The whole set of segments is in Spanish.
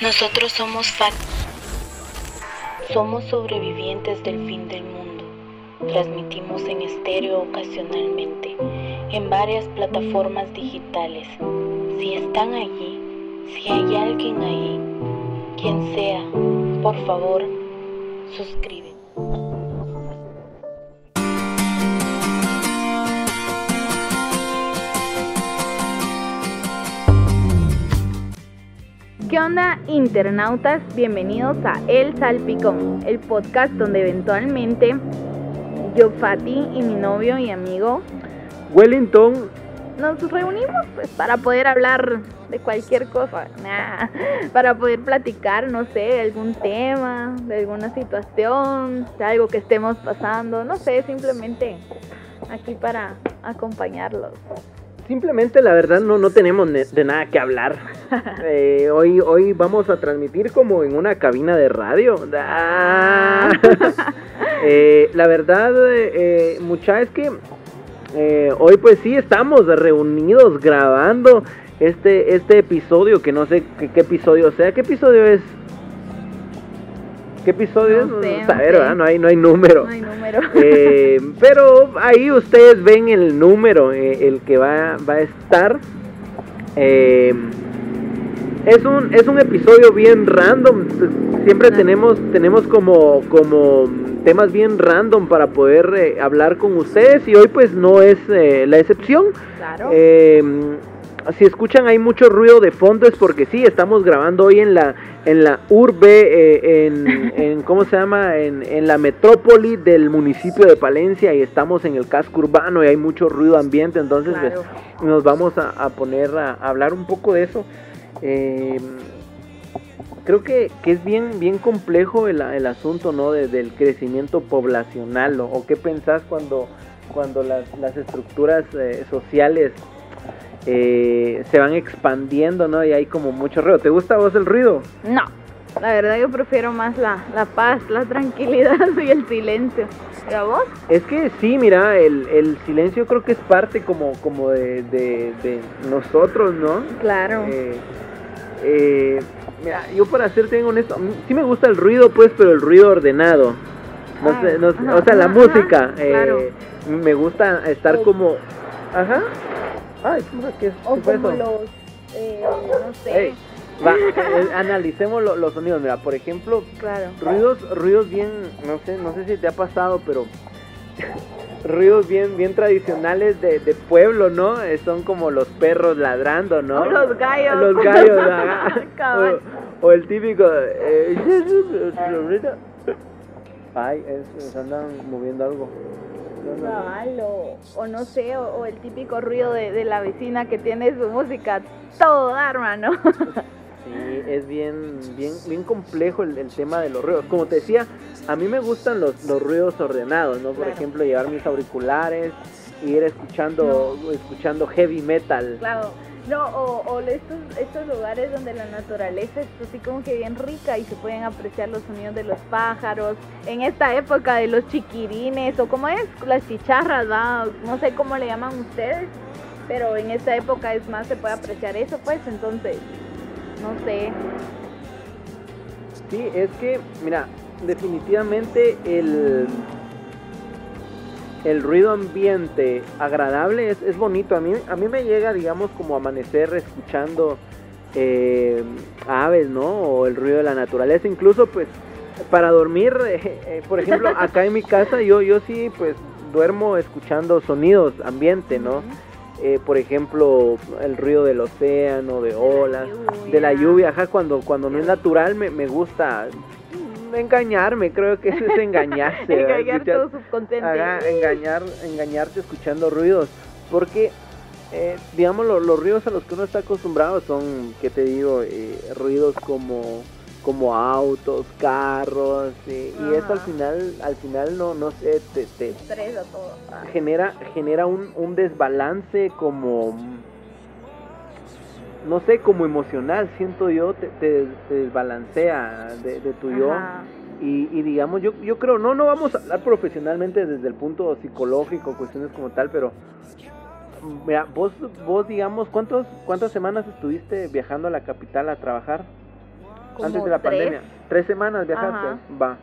Nosotros somos FAT. Somos sobrevivientes del fin del mundo. Transmitimos en estéreo ocasionalmente, en varias plataformas digitales. Si están allí, si hay alguien ahí, quien sea, por favor, suscríbete. Internautas? Bienvenidos a El Salpicón, el podcast donde eventualmente yo, Fati y mi novio y amigo Wellington nos reunimos pues, para poder hablar de cualquier cosa, nah, para poder platicar, no sé, de algún tema, de alguna situación, de algo que estemos pasando, no sé, simplemente aquí para acompañarlos. Simplemente la verdad no, no tenemos ne- de nada que hablar. Eh, hoy, hoy vamos a transmitir como en una cabina de radio. Ah. Eh, la verdad, eh, eh, mucha, es que eh, hoy pues sí estamos reunidos grabando este, este episodio, que no sé qué, qué episodio sea. ¿Qué episodio es? ¿Qué episodio No es? sé, no saber. No hay, no hay número. No hay número. Eh, pero ahí ustedes ven el número, eh, el que va, va a estar. Eh, es un, es un episodio bien random. Siempre tenemos, tenemos como, como temas bien random para poder hablar con ustedes y hoy pues no es la excepción. claro. Si escuchan hay mucho ruido de fondo es porque sí, estamos grabando hoy en la en la urbe, eh, en, en- ¿cómo se llama? En, en la metrópoli del municipio de Palencia y estamos en el casco urbano y hay mucho ruido ambiente, entonces pues, Claro. nos vamos a, a poner a, a hablar un poco de eso. Eh, creo que, que es bien, bien complejo el, el asunto, ¿no? De- del crecimiento poblacional, ¿no? ¿O qué pensás cuando, cuando las, las estructuras eh, sociales eh, se van expandiendo, ¿no? Y hay como mucho ruido. ¿Te gusta a vos el ruido? No, la verdad yo prefiero más la, la paz, la tranquilidad y el silencio. ¿Pero vos? Es que sí, mira, el, el silencio creo que es parte como, como de, de- de nosotros, ¿no? Claro. Eh, eh, mira, yo para serte bien honesto, a sí me gusta el ruido, pues, pero el ruido ordenado. No Ah, sé, no ajá, o sea, la ajá, música. ajá, eh, claro. Me gusta estar O- como... Ajá. Ay, ¿qué, o qué fue como eso? los, eh, no sé. Va, eh, analicemos lo- los sonidos. Mira, por ejemplo, Claro. ruidos, ruidos bien, no sé, no sé si te ha pasado, pero ruidos bien, bien tradicionales de, de pueblo, ¿no? Eh, son como los perros ladrando, ¿no? O los gallos. Los gallos, o, o el típico. eh, Ay, es, se andan moviendo algo. No, no, no. Cabal, o, o no sé, o, o el típico ruido de, de la vecina que tiene su música todo hermano. Sí, es bien, bien, bien complejo el, el tema de los ruidos. Como te decía, a mí me gustan los, los ruidos ordenados, ¿no? Por Claro. ejemplo, llevar mis auriculares, ir escuchando, escuchando heavy metal. Claro. No, o, estos, estos lugares donde la naturaleza es así como que bien rica y se pueden apreciar los sonidos de los pájaros. En esta época de los chiquirines, o como es, las chicharras, no sé cómo le llaman ustedes, pero en esta época es más, se puede apreciar eso, pues entonces, no sé. Sí, es que, mira, definitivamente el, el ruido ambiente agradable es, es bonito. A mí, a mí me llega, digamos, como amanecer escuchando eh, aves, ¿no? O el ruido de la naturaleza. Incluso, pues, para dormir, eh, eh, por ejemplo, acá en mi casa yo, yo sí, pues, duermo escuchando sonidos, ambiente, ¿no? Eh, por ejemplo, el ruido del océano, de olas, de la lluvia, ajá, cuando, cuando no es natural me, me gusta engañarme, creo que eso es engañarse. Engañar Escuchar- todo subconsciente. Ajá, engañar, engañarte escuchando ruidos, porque eh, digamos lo- los ruidos a los que uno está acostumbrado son, ¿qué te digo? Eh, ruidos como como autos, carros, eh, y eso al final, al final no, no sé, te, te, Estresa todo. genera genera un, un desbalance como no sé como emocional siento yo te, te- te desbalancea de, de tu yo y, y digamos yo yo creo no no vamos a hablar profesionalmente desde el punto psicológico cuestiones como tal pero mira vos vos digamos cuántos cuántas semanas estuviste viajando a la capital a trabajar antes de la tres. pandemia. Tres semanas viajaste. Ajá. Va.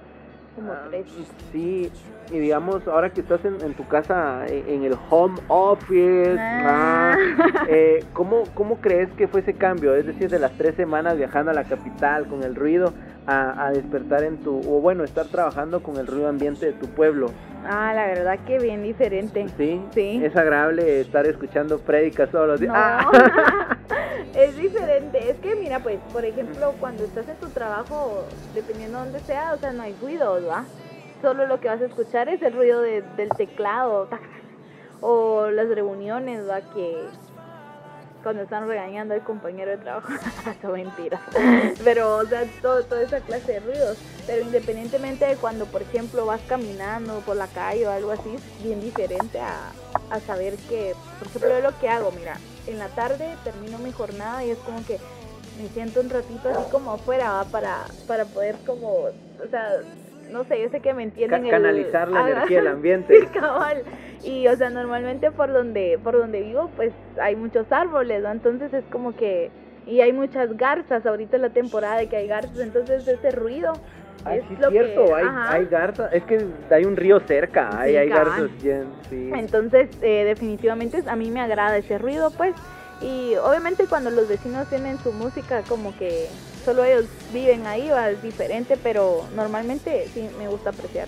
Como Ah, tres. Sí, y digamos, ahora que estás en, en tu casa, en, en el home office, Ah. ah, eh, ¿cómo, ¿cómo crees que fue ese cambio? Es decir, de las tres semanas viajando a la capital con el ruido a, a despertar en tu, o bueno, estar trabajando con el ruido ambiente de tu pueblo. Ah, la verdad que bien diferente. ¿Sí? Sí. Es agradable estar escuchando prédicas todos los días. No, Ah. es diferente. Es que mira, pues, por ejemplo, cuando estás en tu trabajo, dependiendo de dónde sea, o sea, no hay ruido, ¿va? Solo lo que vas a escuchar es el ruido de- del teclado, o las reuniones, ¿va? Que cuando están regañando al compañero de trabajo, son mentiras. Pero, o sea, todo, toda esa clase de ruidos. Pero independientemente de cuando, por ejemplo, vas caminando por la calle o algo así, es bien diferente a, a saber que, por ejemplo, lo que hago, mira, en la tarde termino mi jornada y es como que me siento un ratito así como afuera para, para poder como, o sea, no sé, yo sé que me entienden. Ca- el- canalizar la Ah, energía del ambiente. Sí, cabal. Y, o sea, normalmente por donde, por donde vivo, pues hay muchos árboles, ¿no? Entonces es como que, y hay muchas garzas, ahorita es la temporada de que hay garzas, entonces ese ruido Ay, es sí, lo cierto, que, hay, garzas, es que hay un río cerca, hay, Sí, hay cabal. garzas, bien, sí. Entonces, eh, definitivamente a mí me agrada ese ruido, pues. Y obviamente cuando los vecinos tienen su música, como que solo ellos viven ahí, va, es diferente, pero normalmente sí me gusta apreciar.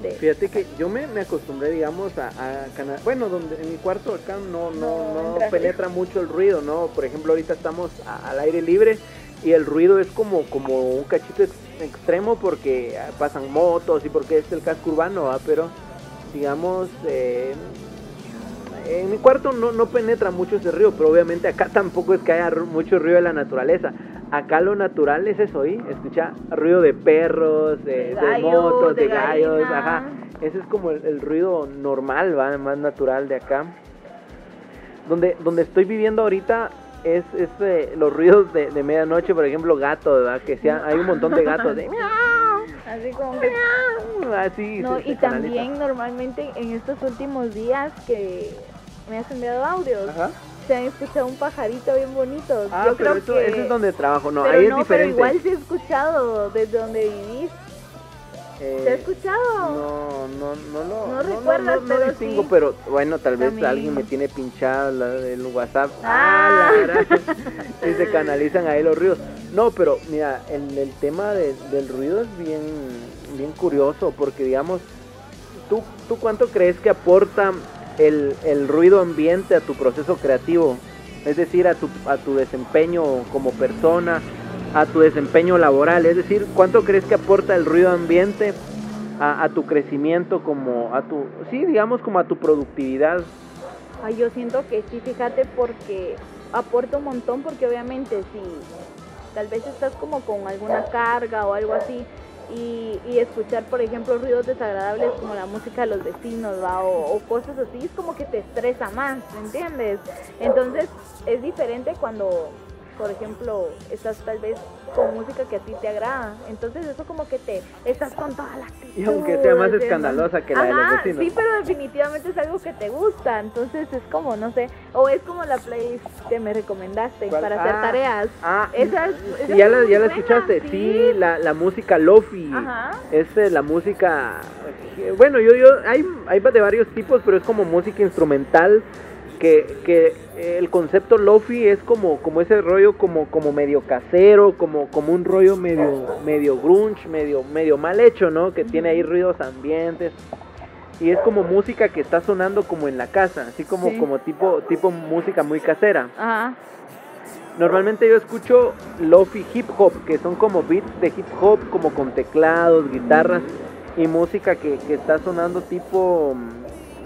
De... Fíjate que yo me, me acostumbré, digamos, a, a cana- bueno, donde en mi cuarto acá no, no, No penetra mucho el ruido, ¿no? Por ejemplo, ahorita estamos a- al aire libre y el ruido es como, como un cachito ex- extremo porque ah, pasan motos y porque es el casco urbano, ¿va? Pero, digamos, eh, en mi cuarto no, no penetra mucho ese río, pero obviamente acá tampoco es que haya mucho ruido de la naturaleza. Acá lo natural es eso, ¿sí? Escucha ruido de perros, de, De de gallos, motos, de, de gallos, ajá. Ese es como el, el ruido normal, ¿va? Más natural de acá. Donde, donde estoy viviendo ahorita es, es eh, los ruidos de, de medianoche, por ejemplo, gatos, ¿verdad? Que sea, hay un montón de gatos de Así como que... así. No, se- se y canaliza. también normalmente en estos últimos días que me has enviado audios, Ajá. Se han escuchado un pajarito bien bonito. Ah, Yo pero creo eso, que... eso es donde trabajo, no, pero ahí es no, pero diferente. igual sí he escuchado desde donde vivís. Eh, ¿Se ha escuchado? No, no, no lo No recuerdas, no, no pero distingo, sí. pero bueno, tal vez También. alguien me tiene pinchado la, el WhatsApp. Ah. la gran- y se canalizan ahí los ruidos. No, pero mira, el, el tema de- del ruido es bien, bien curioso, porque digamos, ¿tú, ¿tú cuánto crees que aporta el, el ruido ambiente a tu proceso creativo? Es decir, a tu, a tu desempeño como persona, a tu desempeño laboral. Es decir, ¿cuánto crees que aporta el ruido ambiente a, a tu crecimiento como a tu, sí, digamos como a tu productividad? Ay, yo siento que sí, fíjate, porque aporta un montón, porque obviamente si tal vez estás como con alguna carga o algo así, y, y escuchar, por ejemplo, ruidos desagradables como la música de los vecinos, ¿va? O, o cosas así, es como que te estresa más, ¿me entiendes? Entonces, es diferente cuando, por ejemplo, estás tal vez con música que a ti te agrada, entonces eso como que te, estás con toda la actitud. Y aunque sea más ¿sí? escandalosa que la de los vecinos. Sí, pero definitivamente es algo que te gusta, entonces es como, no sé, o es como la playlist que me recomendaste ¿Cuál? para hacer Ah, tareas. Ah, Esa esa ya la, ya la escuchaste. Sí, sí. la, la música lofi. Ajá. Es eh, la música. eh, Bueno, yo, yo hay, hay de varios tipos, pero es como música instrumental. Que, que el concepto lofi es como, como ese rollo como, como medio casero, como, como un rollo medio, medio grunge, medio, medio mal hecho, ¿no? Que tiene ahí ruidos ambientes. Y es como música que está sonando como en la casa, así como, Sí. como tipo, tipo música muy casera. Ajá. Normalmente yo escucho lofi hip hop, que son como beats de hip hop, como con teclados, guitarras y música que, que está sonando tipo,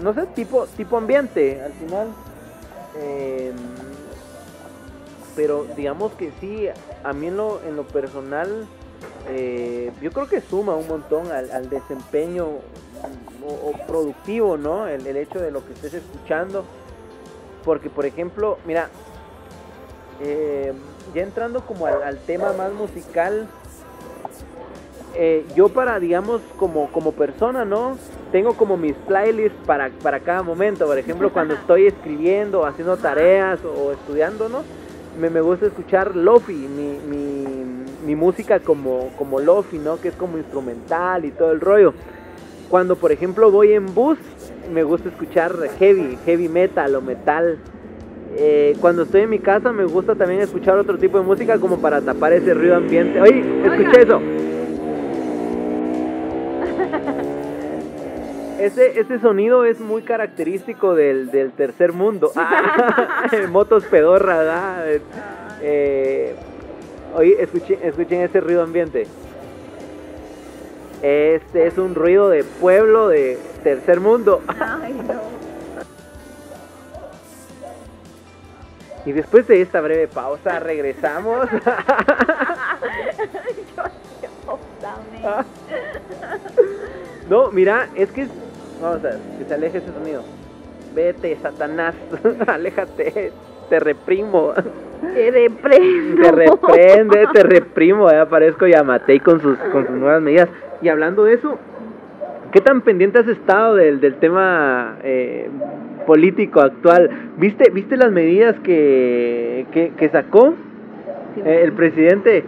no sé, tipo, tipo ambiente al final. Em, pero digamos que sí, a mí en lo, en lo personal, eh, yo creo que suma un montón al, al desempeño o, o productivo, ¿no? El, hecho de lo que estés escuchando. Porque, por ejemplo, mira, eh, ya entrando como al, al tema más musical, eh, yo para, digamos, como, como persona, ¿no? Tengo como mis playlists para, para cada momento. Por ejemplo, cuando estoy escribiendo, haciendo tareas o estudiando, ¿no? Me, me gusta escuchar Lofi, mi, mi, mi música como, como lofi, ¿no? Que es como instrumental y todo el rollo. Cuando, por ejemplo, voy en bus, me gusta escuchar heavy, heavy metal o metal. Eh, cuando estoy en mi casa me gusta también escuchar otro tipo de música como para tapar ese ruido ambiente. Oye, escuché eso. Ese, ese sonido es muy característico del, del tercer mundo. Ah, motos pedorras, ¿verdad? Eh, oye, escuchen, escuchen ese ruido ambiente. Este es un ruido de pueblo de tercer mundo. Ay, no. Y después de esta breve pausa regresamos. No, mira, es que vamos a ver, que se aleje ese sonido. Vete, Satanás, aléjate, te reprimo. Te reprendo. Te reprende, te reprimo, aparezco Yamatei con sus, con sus nuevas medidas. Y hablando de eso, ¿qué tan pendiente has estado del, del tema eh, político actual? ¿Viste, ¿Viste las medidas que, que, que sacó Sí, eh, el presidente?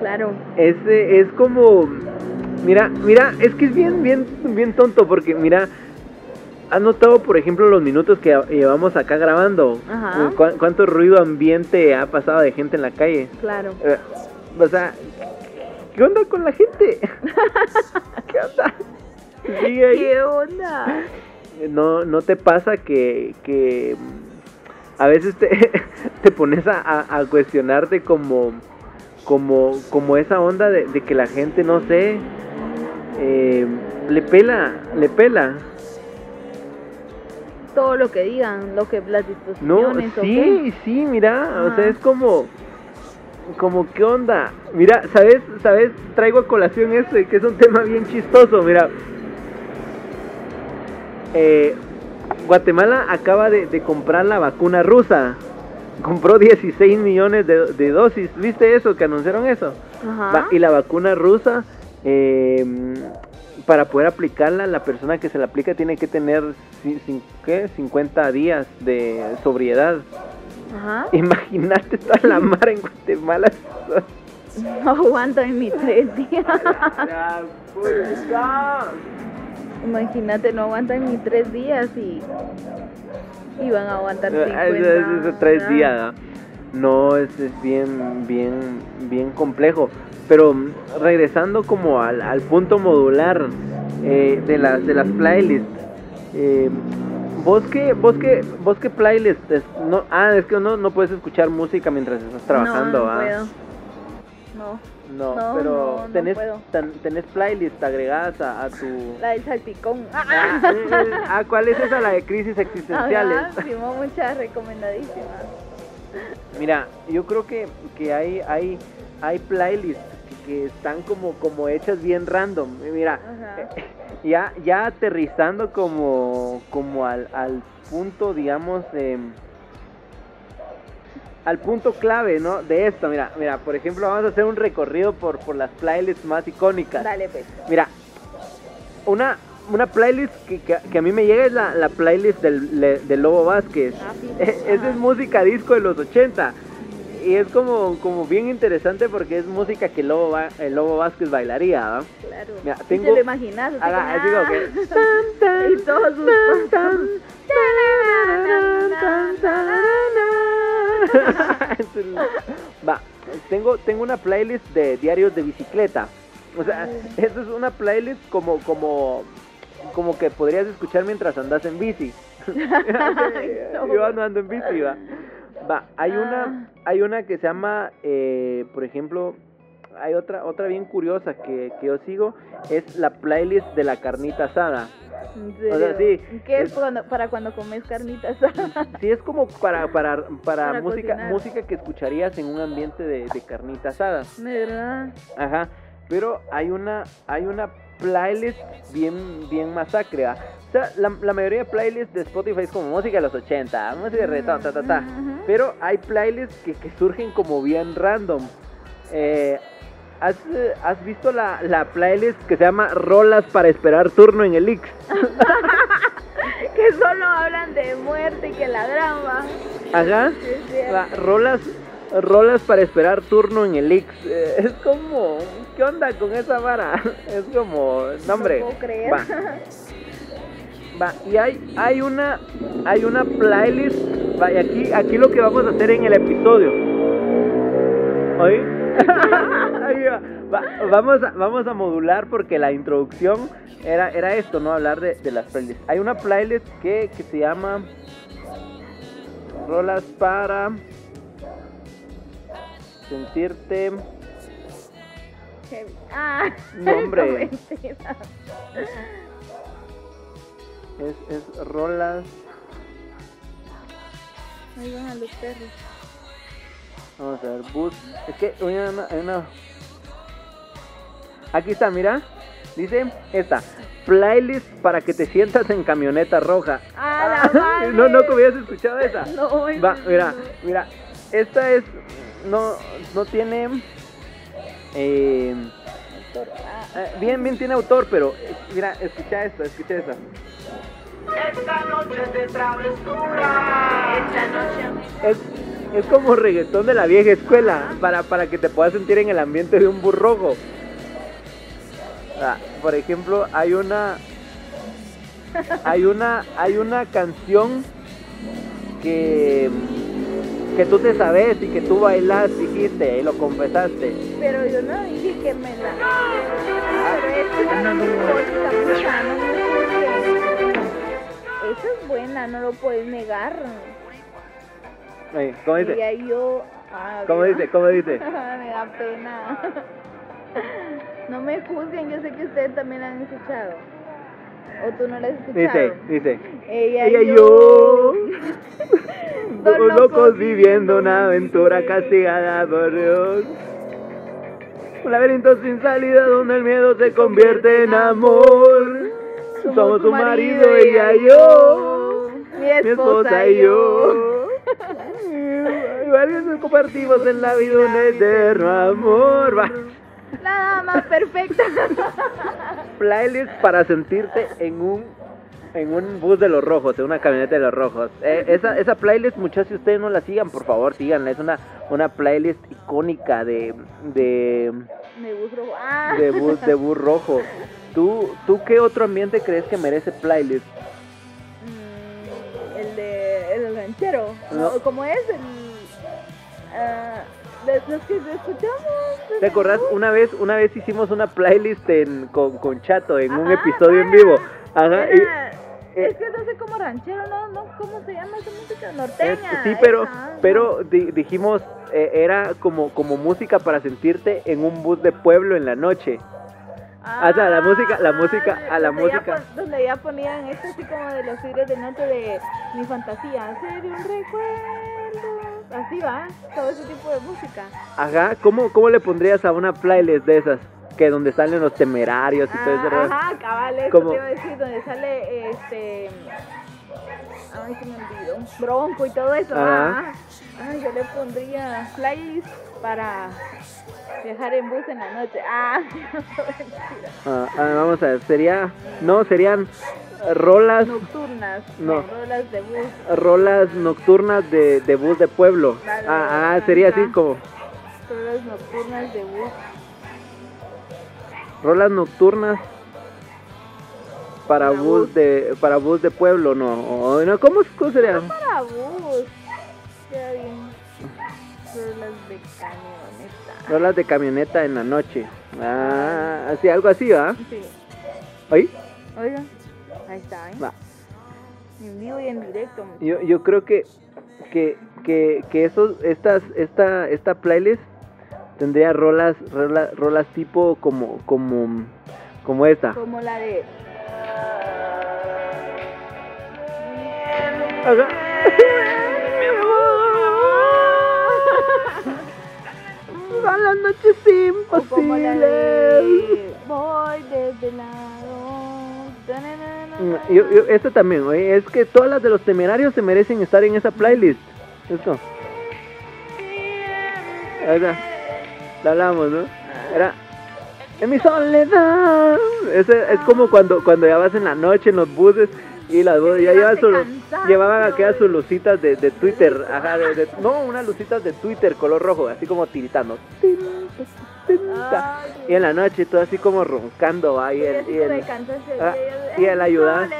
Claro. Es, eh, es como, mira, mira, es que es bien, bien, bien tonto porque mira, ¿has notado, por ejemplo, los minutos que llevamos acá grabando? Ajá. ¿Cu- ¿Cuánto ruido ambiente ha pasado de gente en la calle? Claro. Eh, o sea, ¿qué onda con la gente? ¿Qué onda? ¿Qué onda? No, no te pasa que, que a veces te, te pones a, a- a cuestionarte como, como, como esa onda de, de que la gente, no sé, eh, le pela, le pela. Todo lo que digan, lo que las No, disposiciones o sí, sí, mira, o sea, Ajá. es como, como, ¿qué onda? Mira, ¿sabes? ¿Sabes? Traigo a colación esto y que es un tema bien chistoso, mira. Eh, Guatemala acaba de, de comprar la vacuna rusa. Compró 16 millones de, de dosis. ¿Viste eso? Que anunciaron eso. qué. Ajá. Va- y la vacuna rusa, eh, para poder aplicarla, la persona que se la aplica tiene que tener ¿qué? 50 días de sobriedad. Ajá. Imagínate toda la mar en Guatemala. No aguanto en mis tres días. Imagínate, no aguantan ni tres días y. Y van a aguantar Eso 50. es- eso es tres días. ¿no? No, es, es bien, bien, bien complejo. Pero regresando como al, al punto modular eh, de, las de las playlists. eh, ¿Vos qué, vos qué, vos qué playlist? es? no, ah, es que no, no puedes escuchar música mientras estás trabajando, No, no ¿ah? puedo. No. No, No, pero no, no tenés, puedo. tan- tenés playlist agregadas a, a tu... La del salpicón. Ah, ah, ¿cuál es esa? La de crisis existenciales. Ajá, muchas recomendadísimas. Mira, yo creo que, que hay, hay, hay playlists que, que están como, como hechas bien random. Mira, Ajá. ya, ya aterrizando como, como al, al punto, digamos, al punto clave, ¿no? De esto, mira, mira, por ejemplo, vamos a hacer un recorrido por, por las playlists más icónicas. Dale, pues. Mira, una, una playlist que, que, que a mí me llega es la, la playlist del, le- del Lobo Vázquez. Ah, sí. Esa es música disco de los 80. Y es como, como bien interesante porque es música que el Lobo, Va- el Lobo Vázquez bailaría, ¿va? Claro. Mira, Y tengo- te lo imaginas. así Haga- como, así como ah. que- Tan, tan, Y todos sus Va, tengo, tengo una playlist de diarios de bicicleta. O sea, eso es una playlist como, como, como que podrías escuchar mientras andas en bici. No. Yo no ando en bici, va. Va, hay Ah. una, hay una que se llama, eh, por ejemplo, hay otra, otra bien curiosa que, que yo sigo, es la playlist de la carnita asada. ¿En O sea, sí, ¿Qué es es- cuando- para cuando comes carnitas? Sí, es como para, para, para, Para música, cocinar. música que escucharías en un ambiente de, de carnita asada. ¿De verdad? Ajá, pero hay una, hay una playlist bien, bien masacre. O sea, la, la mayoría de playlists de Spotify es como música de los 80, música de reggaetón, ta, ta, ta. Ujú. Pero hay playlists que, que surgen como bien random. Eh, ¿has, has visto la, la playlist que se llama Rolas para esperar turno en el Ix? Que solo hablan de muerte y que la grama. Ajá. Rolas, rolas para esperar turno en el Ix. Eh, es como, ¿qué onda con esa vara? Es como, no hombre. No puedo creer. Va. Va, y hay, hay una, hay una playlist. Va, y aquí, aquí lo que vamos a hacer en el episodio. ¿Oí? Ahí va. Va, vamos, a, vamos a modular porque la introducción era, era esto, ¿no? Hablar de, de las playlists. Hay una playlist que, que se llama Rolas para sentirte. Heavy. Ah, No, hombre. no. Es, es rolas. Ahí van a los perros. Vamos a ver, bus. Es que una, una- Aquí está, mira. Dice esta. Playlist para que te sientas en camioneta roja. ¡Ah, la madre! no, no, que hubieras escuchado esa. No, Va, mira, mira. Esta es. No, no tiene. Eh, Ah, eh, bien, bien tiene autor, pero eh, mira, escucha esto, escucha esta. Esta noche de travesura. Esta noche. Es, es como reggaetón de la vieja escuela, para, para que te puedas sentir en el ambiente de un burrojo. Ah, por ejemplo, hay una hay una hay una canción que que tú te sabes y que tú bailas, dijiste y lo confesaste. Pero yo no dije que me la. Pero. Esa es buena, no lo puedes negar. ¿Cómo dice? Diría yo. ah, ¿Cómo dice? ¿Cómo dice? me da pena. No me juzguen, yo sé que ustedes también la han escuchado. O tú no la has escuchado. Dice, dice. Ella, Ella y y yo. Dos locos viviendo una aventura castigada por Dios. Un laberinto sin salida donde el miedo se convierte en amor. Somos tu marido, ella y yo. Mi esposa y yo. Varios compartimos en la vida un eterno amor. Va. La dama perfecta. Playlist para sentirte en un en un bus de los rojos, en una camioneta de los rojos. Eh, esa, esa playlist, muchachos, si ustedes no la sigan, por favor, síganla. Es una, una playlist icónica de, de, Me gusto. Ah. de, bus, de bus rojo. ¿Tú, ¿Tú qué otro ambiente crees que merece playlist? Mm, el de el ranchero. No. ¿Cómo es? El, de los que escuchamos. ¿Te acordás? Una vez, una vez hicimos una playlist en, con, con Chato en un Ajá, episodio en vivo. Ajá, y- Era- eh, es que no sé cómo ranchero, ¿no? no ¿Cómo se llama esa música? Es- Norteña. sí, pero, esa, pero di- dijimos, eh, era como, como música para sentirte en un bus de pueblo en la noche. o sea, la música- la música- a la ya música. pon- donde ya ponían esto así como de los tigres de noche de mi fantasía, sería un recuerdo. Así va, todo ese tipo de música. Ajá, ¿cómo, ¿cómo le pondrías a una playlist de esas? Que donde salen los temerarios y todo rollo? Ah, ajá, cabal, eso te iba a decir, donde sale este. Ay, se me olvidó. Bronco y todo eso. Ajá. ah. Ay, yo le pondría playlist para viajar en bus en la noche. Ah. Ah, ah, vamos a ver, sería, no, serían rolas, Nocturnas. No. Rolas de bus. rolas nocturnas de, de bus de pueblo. Ah, ah, sería así como, Rolas nocturnas de bus. rolas nocturnas para Para bus bus. de, para bus de pueblo, no, o no, ¿cómo, cómo sería? Para bus. Ya bien. Rolas de camioneta. Rolas de camioneta en la noche. Ah, así, algo así, ¿va? Sí. ¿Oí? Oiga, ahí está, ¿eh? Va. En vivo y en directo. Yo, yo creo que que, que, que esos, estas, esta, esta playlist tendría rolas, rolas, rolas tipo como, como, como esta. Como la de. Ajá. Las noches la imposibles. Voy desvelado. Mm, Yo, yo, también, oye, es que todas las de los temerarios se merecen estar en esa playlist. Esto. Está. La hablamos, ¿no? Era. En mi soledad. Ese es como cuando, cuando ya vas en la noche en los buses Y las bo- ya hace su- llevaban aquellas sus lucitas de, de Twitter, ajá, no, unas lucitas de Twitter color rojo, así como tiritando. Y en la noche todo así como roncando, va, y el, y el, ah, y el ayudante-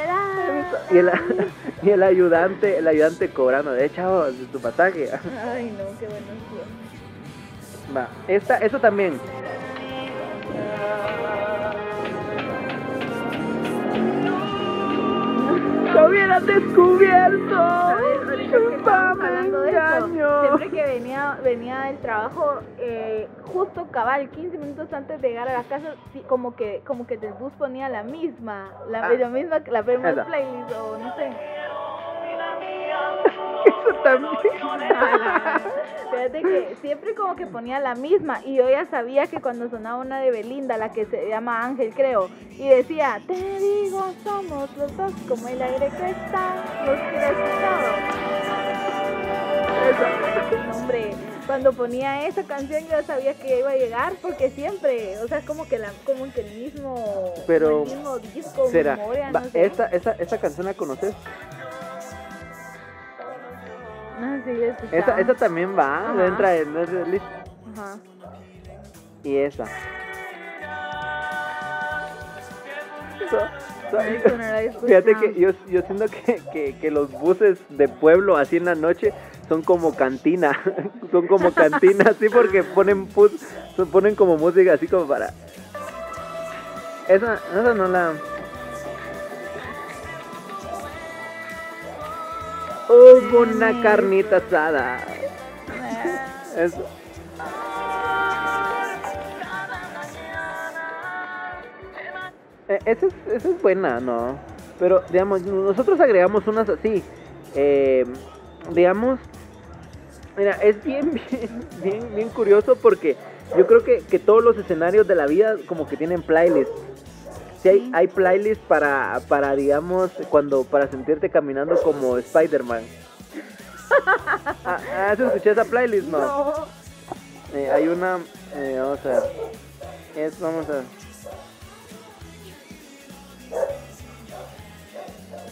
y el, y el ayudante, el ayudante cobrando, de chavo, de tu pasaje. Ay, no, qué tiempos. Va, esta, eso también. ¡Lo hubieras descubierto! Hablando de engaño. siempre que venía, venía del trabajo, eh, justo cabal, 15 minutos antes de llegar a la casa, sí, como que como que el bus ponía la misma, la, Ah. la misma, la misma Esa. playlist, o no sé. Eso también. Fíjate que siempre como que ponía la misma y yo ya sabía que cuando sonaba una de Belinda, la que se llama Ángel creo, y decía, te digo, somos los dos como el aire que está, los que. No, hombre, cuando ponía esa canción yo sabía que iba a llegar porque siempre, o sea, como que la, como que el mismo, Pero, el mismo disco, Será. memoria, Va, no sé. esta, esta, esta canción la conoces. No, sí, yo. Esa, esa también va, Ajá. entra en nuestra lista. Ajá. Y esa. So- so- Fíjate que yo, yo siento que, que, que los buses de pueblo así en la noche son como cantina, son como cantina, así porque ponen so- ponen como música así como para... Esa, esa no la... Hubo una carnita asada. Eso. Eh, esa, es, esa es buena, ¿no? Pero, digamos, nosotros agregamos unas así. eh, digamos, mira, es bien, bien, bien, bien curioso porque yo creo que, que todos los escenarios de la vida como que tienen playlists. Sí, hay, hay playlists para, para, digamos, cuando, para sentirte caminando como Spider-Man. ah, ¿Has escuchado esa playlist? No. No. Eh, hay una, eh, vamos a ver. Es, vamos a ver.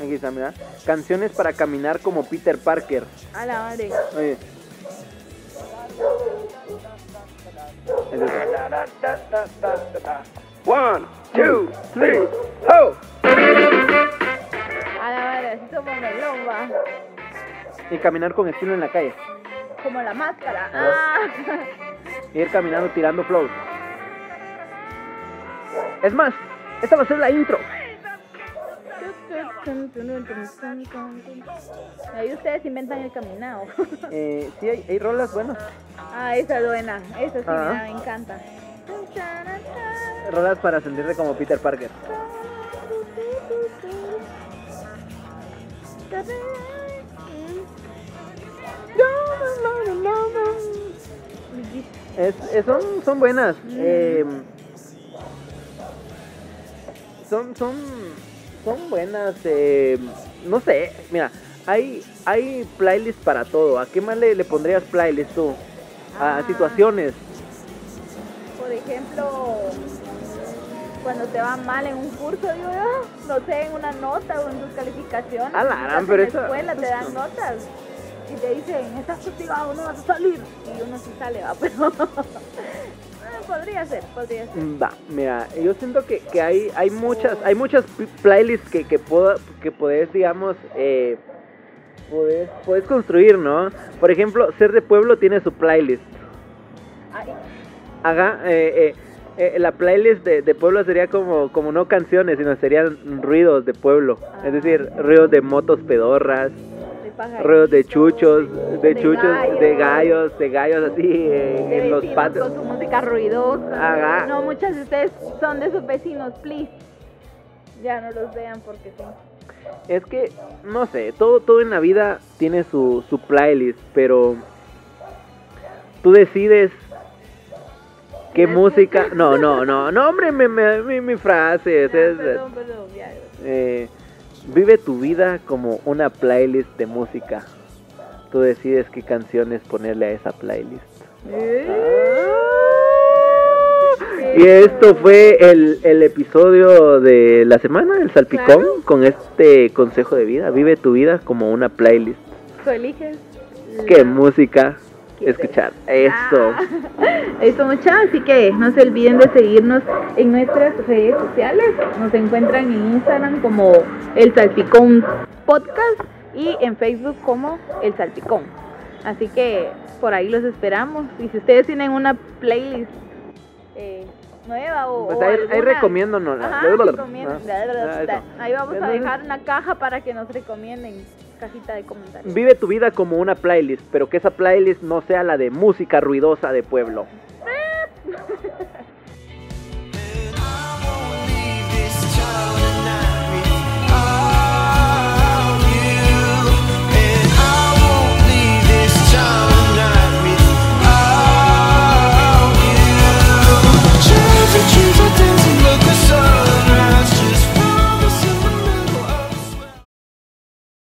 Aquí está, mira. Canciones para caminar como Peter Parker. A la madre. Oye. One, two, three, ho! A la madre, así como melón va. Y caminar con estilo en la calle. Como la máscara. Ah. Y ir caminando tirando flows. Es más, esta va a ser la intro. Ahí ustedes inventan el caminado. Eh, sí, hay, hay rolas buenas. Ah, esa es buena. Esa sí Ajá. me, encanta. Rolas para sentirte como Peter Parker. Es, es- son, son buenas. eh, son, son, son buenas. eh, no sé, mira, hay, hay playlists para todo. ¿A qué más le, le pondrías playlist tú? A Ah. situaciones. Por ejemplo, cuando te va mal en un curso, digo yo, no sé, en una nota o en tus calificaciones. A la gran, en pero la esa- escuela te dan notas y te dicen, estás castigado, no vas a salir. Y uno sí sale, va, pero... Podría ser, podría ser. Mm, Va, mira, yo siento que, que hay, hay muchas, hay muchas pl- playlists que, que, puedo, que podés, digamos, eh, podés, podés construir, ¿no? Por ejemplo, Ser de Pueblo tiene su playlist. Ay, Haga, eh, eh, eh, la playlist de, de Pueblo sería como, como no canciones, sino serían ruidos de pueblo. Es decir, ruidos de motos pedorras, de ruidos de chuchos, de, chuchos, de gallos, de gallos así eh, de en los patios. con su música ruidosa. Ajá. No, muchas de ustedes son de sus vecinos, please. Ya no los vean porque sí. Es que, no sé, todo, todo en la vida tiene su, su playlist, pero tú decides qué ¿Tienes música... No, no, no, no, hombre, mi, mi, frase. Ah, es, perdón, perdón, ya. eh, vive tu vida como una playlist de música. Tú decides qué canciones ponerle a esa playlist. Eh, Y esto fue el, el episodio de la semana, el salpicón, Claro. con este consejo de vida. Vive tu vida como una playlist. Tú eliges. ¿Qué la- música. Escuchar? Eso. Ah, Eso mucha, así que no se olviden de seguirnos en nuestras redes sociales. Nos encuentran en Instagram como El Salpicón Podcast y en Facebook como El Salpicón. Así que por ahí los esperamos. Y si ustedes tienen una playlist eh, nueva o, Pues o ahí, ahí alguna- recomiéndonos. Ajá, Ah, ah. Ahí vamos a dejar una caja para que nos recomienden cajita de comentarios. Vive tu vida como una playlist, pero que esa playlist no sea la de música ruidosa de pueblo. Ah,